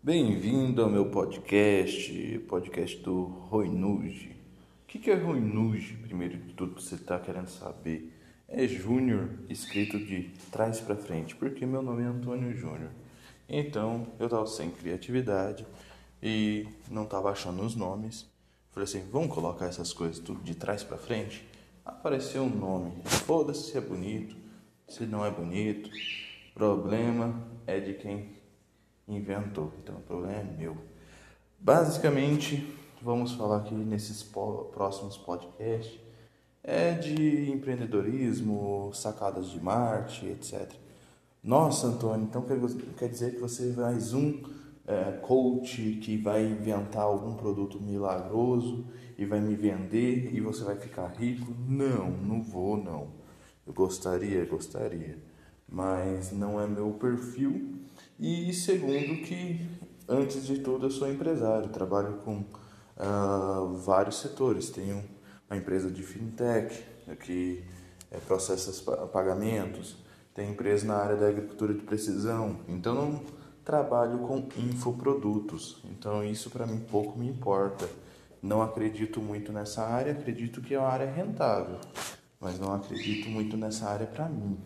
Bem-vindo ao meu podcast, podcast do Roinuge. O que é Roinuge, primeiro de tudo, você está querendo saber? É Júnior, escrito de trás para frente, porque meu nome é Antônio Júnior. Então, eu estava sem criatividade e não estava achando os nomes. Falei assim, vamos colocar essas coisas tudo de trás para frente? Apareceu um nome. Foda-se se é bonito, se não é bonito. Problema é de quem inventou. Então o problema é meu. Basicamente, vamos falar aqui nesses próximos podcasts é de empreendedorismo, sacadas de marketing, etc. Nossa, Antônio, então quer, quer dizer que você é mais um é, coach que vai inventar algum produto milagroso e vai me vender e você vai ficar rico? Não, não vou, não. Eu gostaria, gostaria, mas não é meu perfil e segundo que, antes de tudo, eu sou empresário, trabalho com uh, vários setores. Tenho uma empresa de fintech que é, processa pagamentos, tenho empresa na área da agricultura de precisão, então não trabalho com infoprodutos. Então isso para mim pouco me importa. Não acredito muito nessa área, acredito que é uma área rentável, mas não acredito muito nessa área para mim.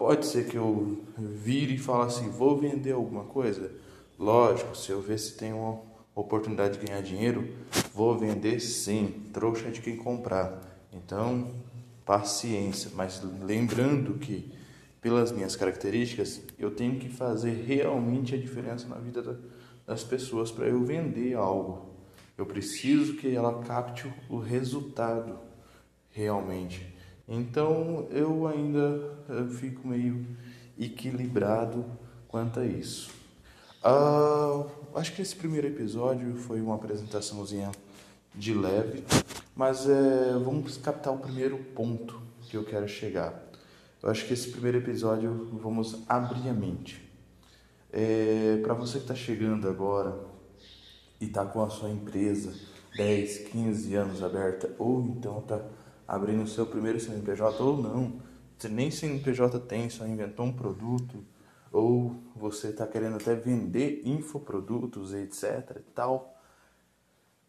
Pode ser que eu vire e fale assim, vou vender alguma coisa? Lógico, se eu ver se tem uma oportunidade de ganhar dinheiro, vou vender sim, trouxa é de quem comprar. Então, paciência, mas lembrando que pelas minhas características, eu tenho que fazer realmente a diferença na vida das pessoas para eu vender algo. Eu preciso que ela capte o resultado realmente. Então eu ainda eu fico meio equilibrado quanto a isso. Uh, acho que esse primeiro episódio foi uma apresentaçãozinha de leve, mas é, vamos captar o primeiro ponto que eu quero chegar. Eu acho que esse primeiro episódio vamos abrir a mente. É, Para você que está chegando agora e está com a sua empresa 10, 15 anos aberta, ou então está abrindo o seu primeiro CNPJ ou não. Você nem CNPJ tem, só inventou um produto. Ou você está querendo até vender infoprodutos, etc e tal.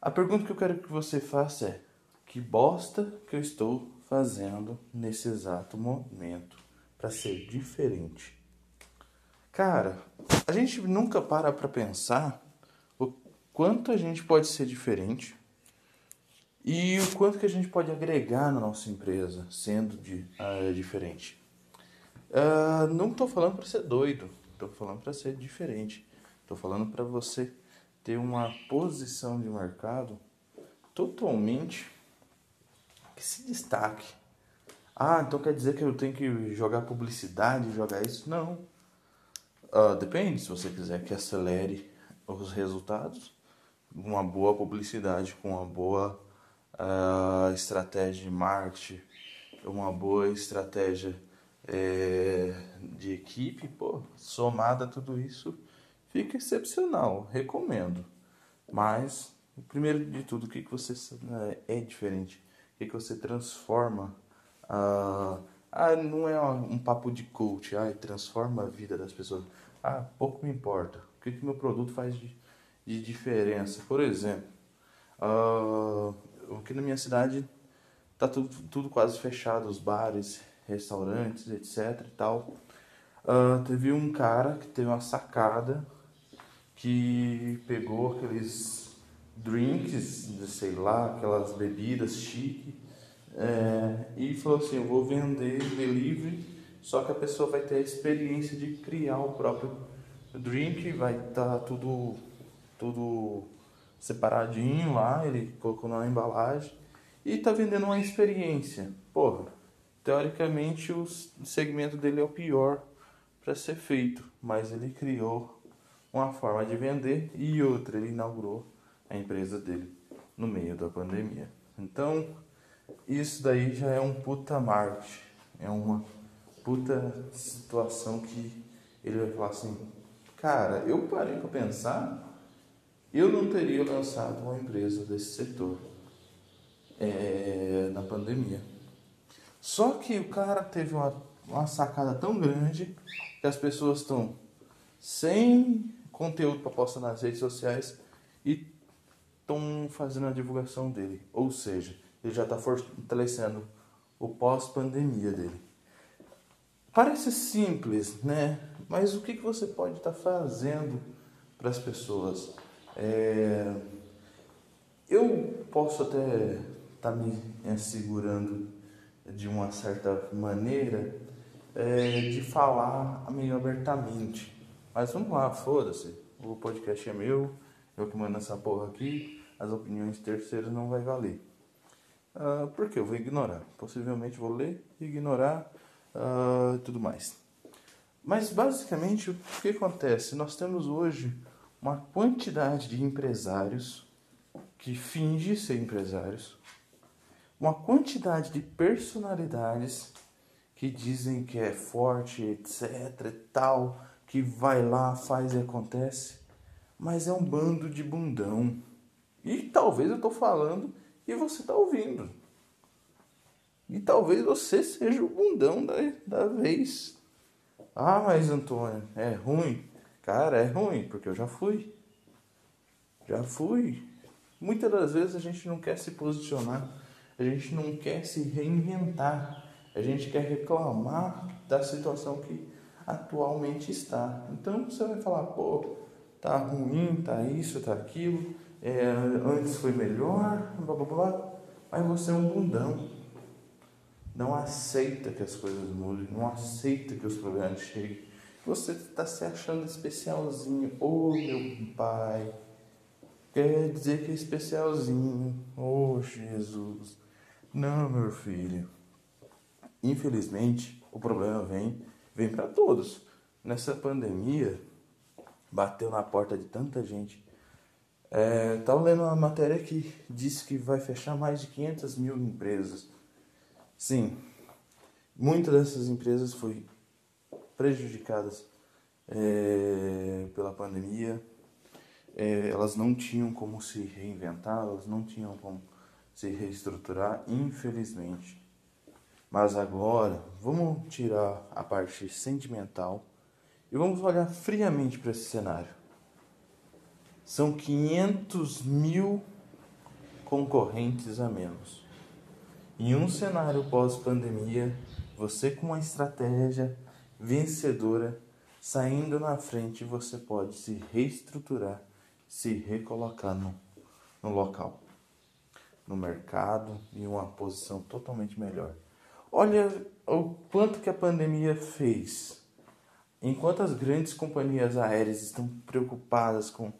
A pergunta que eu quero que você faça é: que bosta que eu estou fazendo nesse exato momento para ser diferente? Cara, a gente nunca para para pensar o quanto a gente pode ser diferente e o quanto que a gente pode agregar na nossa empresa sendo de, uh, diferente. Uh, não estou falando para ser doido, estou falando para ser diferente. Estou falando para você ter uma posição de mercado totalmente que se destaque. Ah, então quer dizer que eu tenho que jogar publicidade, jogar isso? Não. Uh, depende, se você quiser que acelere os resultados, uma boa publicidade com uma boa estratégia de marketing, uma boa estratégia é, de equipe, pô, somada a tudo isso, fica excepcional, recomendo. Mas, primeiro de tudo, o que, que você né, é diferente? O que, que você transforma? Ah, ah, não é um papo de coach, ah, transforma a vida das pessoas. Ah, pouco me importa. O que, que meu produto faz de, de diferença? Por exemplo, ah, aqui na minha cidade tá tudo, tudo quase fechado, os bares, restaurantes, etc e tal. Uh, teve um cara que teve uma sacada que pegou aqueles drinks, sei lá, aquelas bebidas chique é, e falou assim, eu vou vender delivery, só que a pessoa vai ter a experiência de criar o próprio drink, vai estar tá tudo, tudo separadinho lá, ele colocou na embalagem e tá vendendo uma experiência. Porra, teoricamente o segmento dele é o pior para ser feito, mas ele criou uma forma de vender e outra, ele inaugurou a empresa dele no meio da pandemia. Então, isso daí já é um puta marketing, é uma puta situação que ele vai falar assim, cara, eu parei para pensar eu não teria lançado uma empresa desse setor é, na pandemia. Só que o cara teve uma, uma sacada tão grande que as pessoas estão sem conteúdo para postar nas redes sociais e estão fazendo a divulgação dele. Ou seja, ele já está fortalecendo o pós-pandemia dele. Parece simples, né? Mas o que, que você pode estar tá fazendo para as pessoas? É... Eu posso até estar tá me assegurando de uma certa maneira é, de falar meio abertamente. Mas vamos lá, foda-se. O podcast é meu, eu que mando essa porra aqui, as opiniões terceiras não vai valer. Uh, por que eu vou ignorar? Possivelmente vou ler, ignorar uh, tudo mais. Mas basicamente o que acontece? Nós temos hoje uma quantidade de empresários que fingem ser empresários, uma quantidade de personalidades que dizem que é forte, etc e tal, que vai lá, faz e acontece, mas é um bando de bundão. E talvez eu estou falando e você está ouvindo. E talvez você seja o bundão da, da vez. Ah, mas Antônio, é ruim. Cara, é ruim, porque eu já fui. Já fui. Muitas das vezes a gente não quer se posicionar, a gente não quer se reinventar, a gente quer reclamar da situação que atualmente está. Então você vai falar, pô, tá ruim, tá isso, tá aquilo, é, antes foi melhor, blá blá blá, mas você é um bundão não aceita que as coisas mudem, não aceita que os problemas cheguem. Você está se achando especialzinho. Oh, meu pai. Quer dizer que é especialzinho. Oh, Jesus. Não, meu filho. Infelizmente, o problema vem, vem para todos. Nessa pandemia, bateu na porta de tanta gente. É, tava lendo uma matéria que disse que vai fechar mais de 500 mil empresas Sim, muitas dessas empresas foram prejudicadas é, pela pandemia. É, elas não tinham como se reinventar, elas não tinham como se reestruturar, infelizmente. Mas agora, vamos tirar a parte sentimental e vamos olhar friamente para esse cenário. São 500 mil concorrentes a menos. Em um cenário pós-pandemia, você com uma estratégia vencedora saindo na frente, você pode se reestruturar, se recolocar no, no local, no mercado, em uma posição totalmente melhor. Olha o quanto que a pandemia fez. Enquanto as grandes companhias aéreas estão preocupadas com,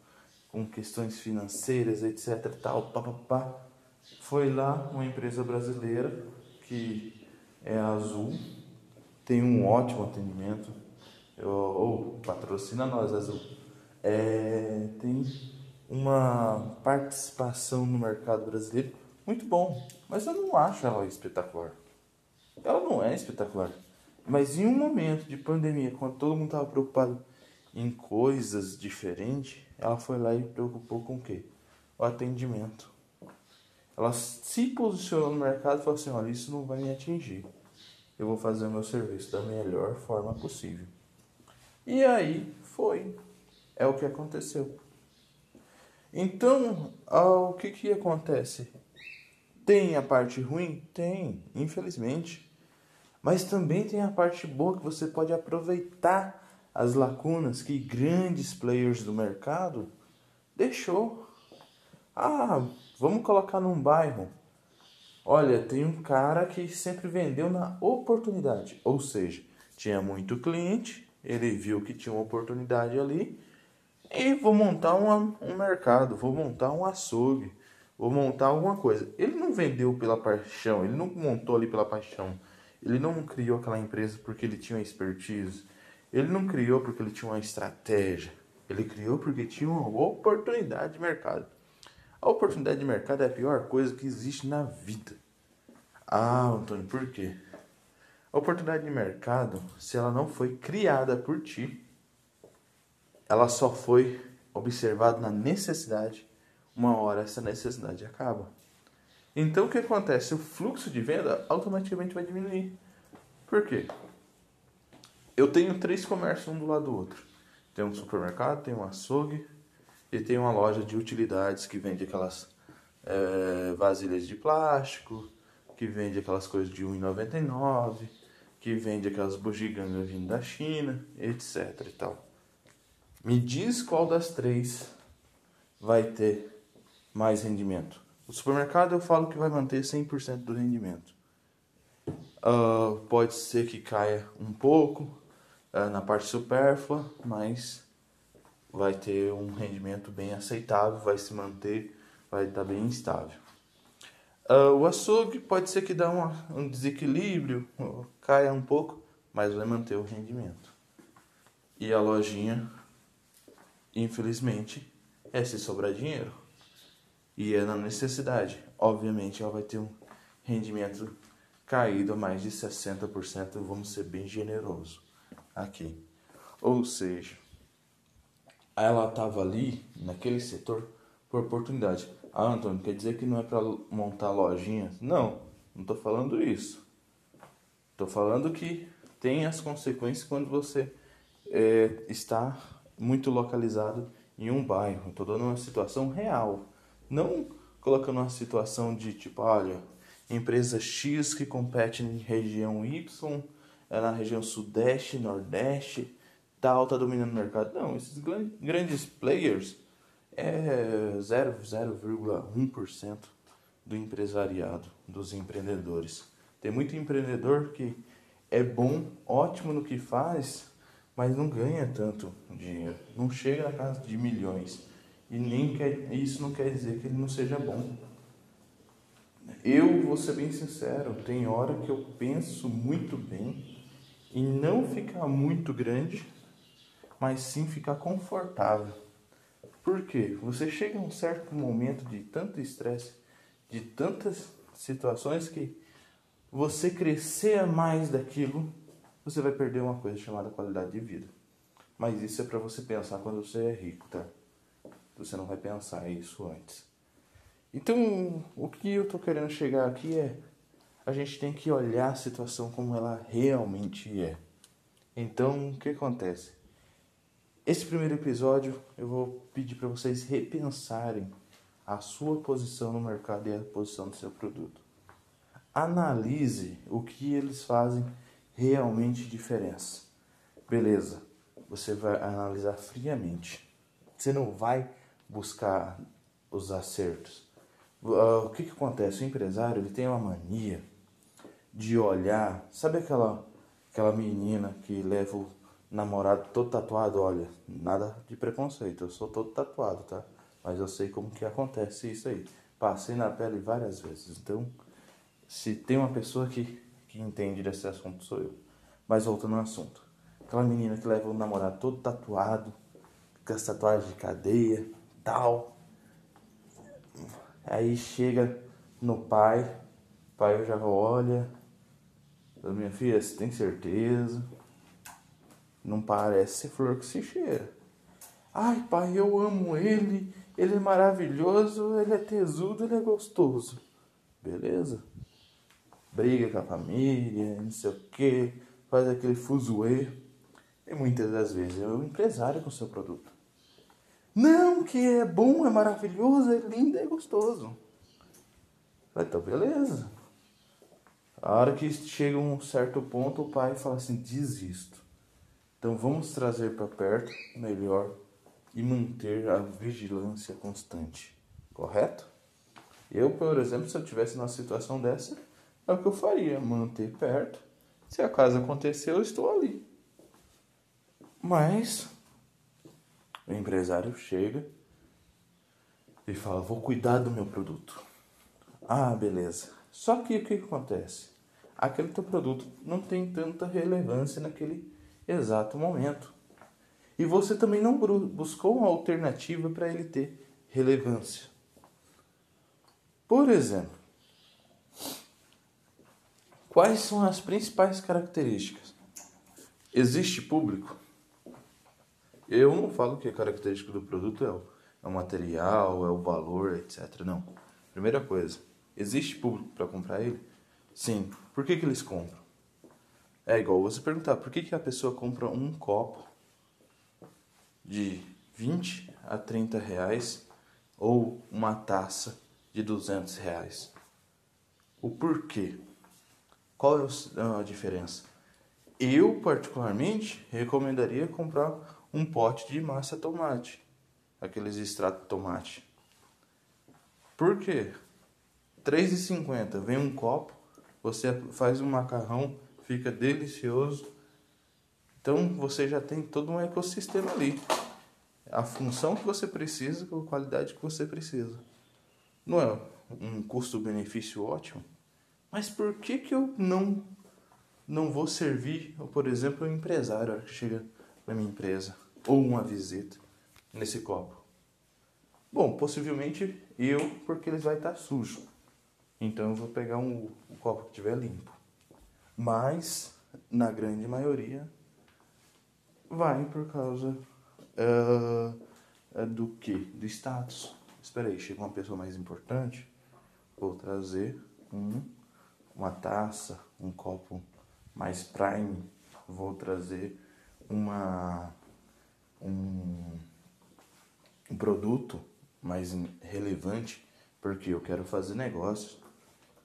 com questões financeiras, etc, tal, pá, pá, pá, foi lá uma empresa brasileira que é a Azul, tem um ótimo atendimento, oh, patrocina nós, Azul. É, tem uma participação no mercado brasileiro muito bom, mas eu não acho ela espetacular. Ela não é espetacular. Mas em um momento de pandemia, quando todo mundo estava preocupado em coisas diferentes, ela foi lá e preocupou com o quê? O atendimento. Ela se posicionou no mercado e falou assim: olha, isso não vai me atingir. Eu vou fazer o meu serviço da melhor forma possível. E aí foi. É o que aconteceu. Então, o que, que acontece? Tem a parte ruim? Tem, infelizmente. Mas também tem a parte boa que você pode aproveitar as lacunas que grandes players do mercado deixou. Ah, Vamos colocar num bairro. Olha, tem um cara que sempre vendeu na oportunidade, ou seja, tinha muito cliente, ele viu que tinha uma oportunidade ali e vou montar uma, um mercado, vou montar um açougue, vou montar alguma coisa. Ele não vendeu pela paixão, ele não montou ali pela paixão, ele não criou aquela empresa porque ele tinha expertise, ele não criou porque ele tinha uma estratégia, ele criou porque tinha uma oportunidade de mercado. A oportunidade de mercado é a pior coisa que existe na vida. Ah, Antônio, por quê? A oportunidade de mercado, se ela não foi criada por ti, ela só foi observada na necessidade, uma hora essa necessidade acaba. Então o que acontece? O fluxo de venda automaticamente vai diminuir. Por quê? Eu tenho três comércios um do lado do outro. Tem um supermercado, tem um açougue e tem uma loja de utilidades que vende aquelas é, vasilhas de plástico, que vende aquelas coisas de R$1,99, que vende aquelas bugigangas vindo da China, etc e tal. Me diz qual das três vai ter mais rendimento. O supermercado eu falo que vai manter 100% do rendimento. Uh, pode ser que caia um pouco uh, na parte supérflua, mas vai ter um rendimento bem aceitável, vai se manter, vai estar bem estável. Uh, o açougue pode ser que dê um desequilíbrio, caia um pouco, mas vai manter o rendimento. E a lojinha, infelizmente, é se sobrar dinheiro. E é na necessidade. Obviamente ela vai ter um rendimento caído a mais de 60%, vamos ser bem generoso aqui. Ou seja, ela estava ali naquele setor por oportunidade. Ah, Antônio, quer dizer que não é para montar lojinha? Não, não estou falando isso. Estou falando que tem as consequências quando você é, está muito localizado em um bairro. Estou dando uma situação real. Não colocando uma situação de tipo, olha, empresa X que compete em região Y, é na região Sudeste, Nordeste, tá dominando o mercado. Não, esses grandes players é 0,1% do empresariado, dos empreendedores. Tem muito empreendedor que é bom, ótimo no que faz, mas não ganha tanto dinheiro, não chega na casa de milhões. E nem quer, isso não quer dizer que ele não seja bom. Eu vou ser bem sincero, tem hora que eu penso muito bem em não ficar muito grande, mas sim ficar confortável. Por quê? Você chega a um certo momento de tanto estresse, de tantas situações que você crescer mais daquilo, você vai perder uma coisa chamada qualidade de vida. Mas isso é para você pensar quando você é rico, tá? Você não vai pensar isso antes. Então, o que eu tô querendo chegar aqui é a gente tem que olhar a situação como ela realmente é. Então, o que acontece? Esse primeiro episódio eu vou pedir para vocês repensarem a sua posição no mercado e a posição do seu produto. Analise o que eles fazem realmente diferença. Beleza, você vai analisar friamente. Você não vai buscar os acertos. Uh, o que, que acontece? O empresário ele tem uma mania de olhar. Sabe aquela, aquela menina que leva o namorado todo tatuado? Olha, nada de preconceito, eu sou todo tatuado, tá? Mas eu sei como que acontece isso aí. Passei na pele várias vezes. Então, se tem uma pessoa que, que entende desse assunto, sou eu. Mas voltando ao assunto. Aquela menina que leva o namorado todo tatuado, com as tatuagens de cadeia, tal. Aí chega no pai, o pai já olha, minha filha, você tem certeza? Não parece flor que se cheira. Ai, pai, eu amo ele, ele é maravilhoso, ele é tesudo, ele é gostoso. Beleza? Briga com a família, não sei o que, faz aquele fuzuê. E muitas das vezes é o empresário com o seu produto. Não, que é bom, é maravilhoso, é lindo, é gostoso. Então, beleza. A hora que chega um certo ponto, o pai fala assim: desisto. Então vamos trazer para perto melhor e manter a vigilância constante. Correto? Eu, por exemplo, se eu tivesse numa situação dessa, é o que eu faria: manter perto. Se a casa acontecer, eu estou ali. Mas o empresário chega e fala: Vou cuidar do meu produto. Ah, beleza. Só que o que acontece? Aquele teu produto não tem tanta relevância naquele exato momento. E você também não buscou uma alternativa para ele ter relevância. Por exemplo, quais são as principais características? Existe público? Eu não falo que a característica do produto é o, é o material, é o valor, etc. Não. Primeira coisa, existe público para comprar ele? Sim. Por que, que eles compram? É igual você perguntar, por que, que a pessoa compra um copo de 20 a 30 reais ou uma taça de 200 reais. O porquê? Qual é a diferença? Eu, particularmente, recomendaria comprar um pote de massa tomate, aqueles extrato de tomate. Por quê? R$ 3,50 vem um copo, você faz um macarrão, fica delicioso. Então você já tem todo um ecossistema ali. A função que você precisa com a qualidade que você precisa. Não é um custo-benefício ótimo? Mas por que, que eu não, não vou servir, por exemplo, um empresário que chega na minha empresa? Ou uma visita nesse copo? Bom, possivelmente eu, porque ele vai estar sujo. Então eu vou pegar um, um copo que estiver limpo. Mas, na grande maioria, vai por causa uh, do que? Do status. Espera aí, chega uma pessoa mais importante, vou trazer um, uma taça, um copo mais prime, vou trazer uma, um, um produto mais relevante, porque eu quero fazer negócio,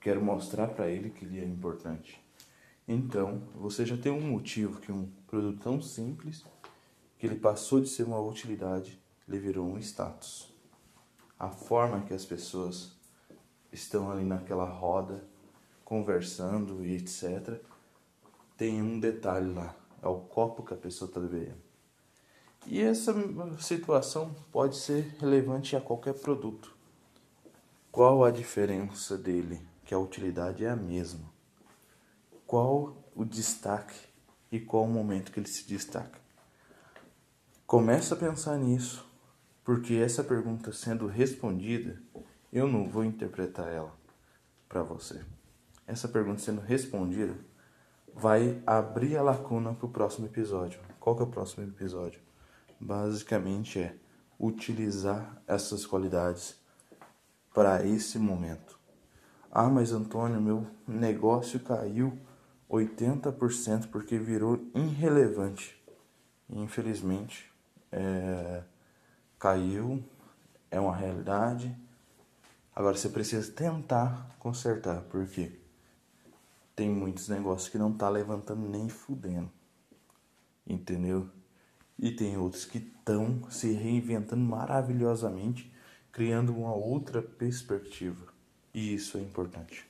quero mostrar para ele que ele é importante. Então, você já tem um motivo que um produto tão simples, que ele passou de ser uma utilidade, ele virou um status. A forma que as pessoas estão ali naquela roda, conversando e etc., tem um detalhe lá, é o copo que a pessoa está bebendo. E essa situação pode ser relevante a qualquer produto. Qual a diferença dele? Que a utilidade é a mesma. Qual o destaque e qual o momento que ele se destaca? Começa a pensar nisso, porque essa pergunta sendo respondida, eu não vou interpretar ela para você. Essa pergunta sendo respondida vai abrir a lacuna para o próximo episódio. Qual que é o próximo episódio? basicamente é utilizar essas qualidades para esse momento. Ah, mas Antônio, meu negócio caiu 80% porque virou irrelevante. Infelizmente, é, caiu, é uma realidade. Agora você precisa tentar consertar, porque tem muitos negócios que não tá levantando nem fudendo. Entendeu? e tem outros que estão se reinventando maravilhosamente, criando uma outra perspectiva. E isso é importante.